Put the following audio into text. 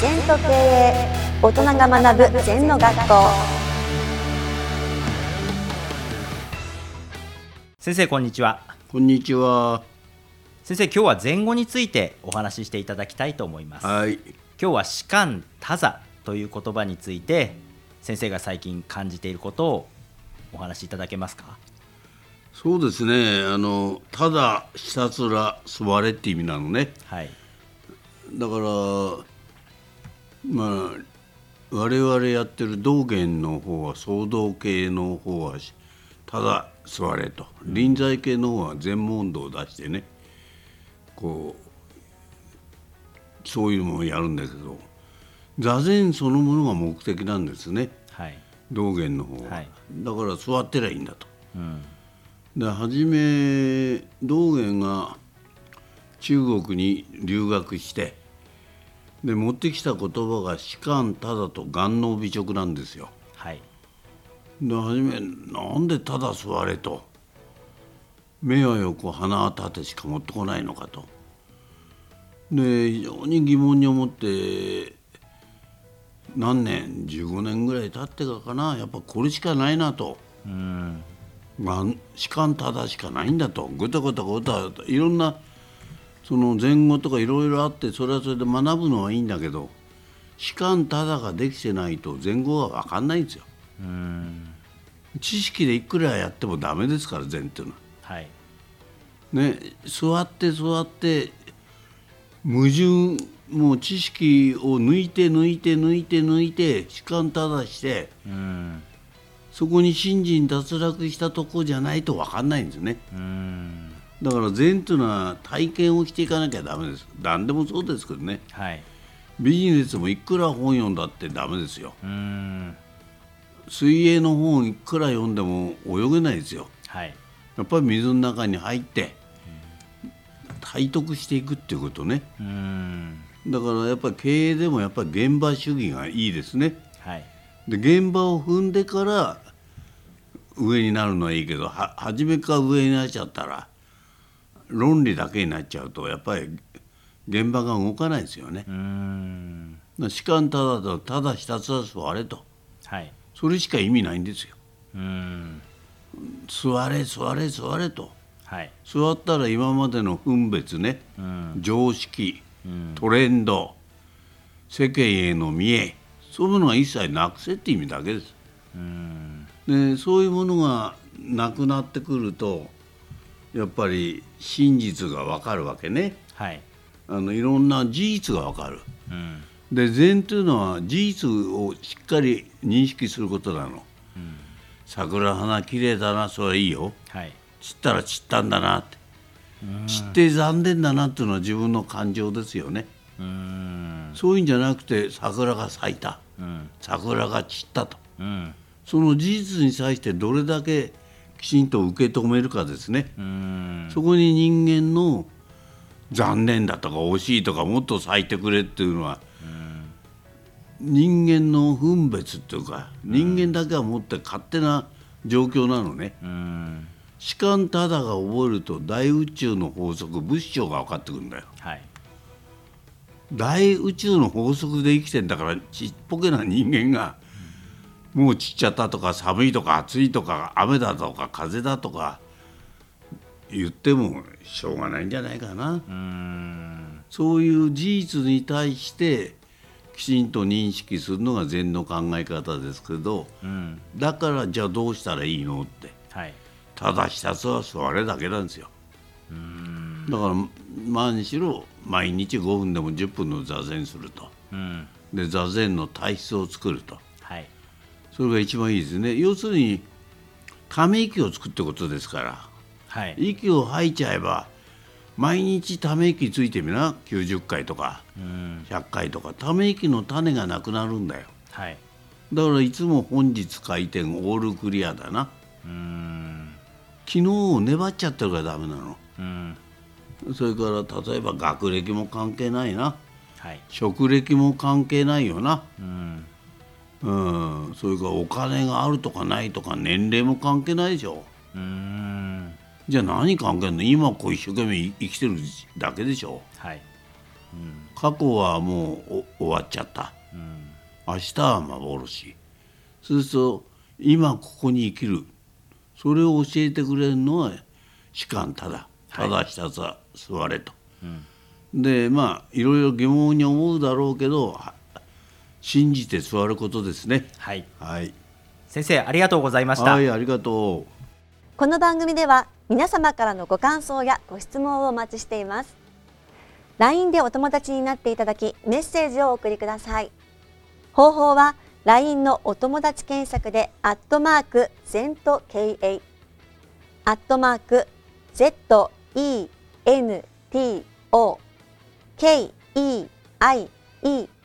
全と経営大人が学ぶ全の学校先生こんにちはこんにちは。先生今日は前後についてお話ししていただきたいと思いますはい。今日は士官多座という言葉について先生が最近感じていることをお話しいただけますか？そうですね。あのただひたすら座れって意味なのね。はいだからまあ我々やってる道元の方は創道系の方はただ座れと。臨済系の方は全問答を出してね。こうそういうのをやるんだけど。座禅そのものが目的なんですね。はい。道元の方は、はい。だから座ってりゃいいんだと。うん。で初め道元が中国に留学してで持ってきた言葉が「士官ただ」と「眼能美直」なんですよ。はい。で初めなんでただ座れと。目は横鼻は立てしか持ってこないのかと。で非常に疑問に思って何年？15年ぐらい経ってからかな。やっぱこれしかないなと。うん。まあ、士官ただしかないんだと。ぐたぐたぐた。いろんなその前後とかいろいろあってそれはそれで学ぶのはいいんだけど士官ただができてないと前後は分かんないんですよ。うん知識でいくらやってもダメですから禅っていうのは。はいね座って座って矛盾もう知識を抜いて抜いて抜いて抜いて士官ただしてうんそこに信心脱落したとこじゃないと分かんないんですね。うんだから禅というのは体験をしていかなきゃダメです。何でもそうですけどね。はい。ビジネスもいくら本読んだってダメですよ。うん。水泳の本いくら読んでも泳げないですよ。はい。やっぱり水の中に入って体得していくっていうことね。うん。だからやっぱり経営でもやっぱり現場主義がいいですね。はい。で現場を踏んでから上になるのはいいけどは初めから上になっちゃったら論理だけになっちゃうとやっぱり現場が動かないですよね。士官ただとただひたすら座れと。はい。それしか意味ないんですよ。うん。座れ座れ座れと。はい。座ったら今までの分別ね。うん。常識うん。トレンド世間への見えそういうものが一切なくせって意味だけです。うん。でそういうものがなくなってくるとやっぱり真実がわかるわけね。はい。あのいろんな事実がわかる。うん。で禅というのは事実をしっかり認識することなの。うん。桜花綺麗だなそれはいいよ。はい。散ったら散ったんだなって。散って残念だなっていうのは自分の感情ですよね。うん。そういうんじゃなくて桜が咲いた。うん。桜が散ったと。うん。その事実に対してどれだけきちんと受け止めるかですね。うん。そこに人間の残念だとか惜しいとかもっと咲いてくれっていうのは人間の分別っていうか人間だけは持って勝手な状況なのね。うん。士官ただが覚えると大宇宙の法則物証が分かってくるんだよ。はい。大宇宙の法則で生きてんだからちっぽけな人間がもう散っちゃったとか寒いとか暑いとか雨だとか風だとか言ってもしょうがないんじゃないかな。うん。そういう事実に対してきちんと認識するのが禅の考え方ですけどうん。だからじゃあどうしたらいいのって。はい。ただひたすら座れだけなんですよ。うん。だから何しろ毎日5分でも10分の座禅すると。うん。で座禅の体質を作ると。はいそれが一番いいですね。要するにため息を作ってことですから。はい。息を吐いちゃえば毎日ため息ついてみな。90回とかうん。100回とか。ため息の種がなくなるんだよ。はい。だからいつも本日回転オールクリアだな。うん。昨日を粘っちゃってるからダメなの。うん。それから例えば学歴も関係ないな。はい。職歴も関係ないよな。うんうん。それからお金があるとかないとか年齢も関係ないでしょ。うん。じゃあ何関係の？今こう一生懸命生きてるだけでしょ。はい。過去はもうお終わっちゃった、明日は幻。そうすると今ここに生きる。それを教えてくれるのは士官ただ。ただひたすら座れと、でまあいろいろ疑問に思うだろうけどは信じて座ることですね。はい。はい。先生ありがとうございました、はいありがとう。この番組では皆様からのご感想やご質問をお待ちしています。LINE でお友達になっていただきメッセージをお送りください。方法は LINE のお友達検索でアットマーク ZENTKA アットマーク ZENTO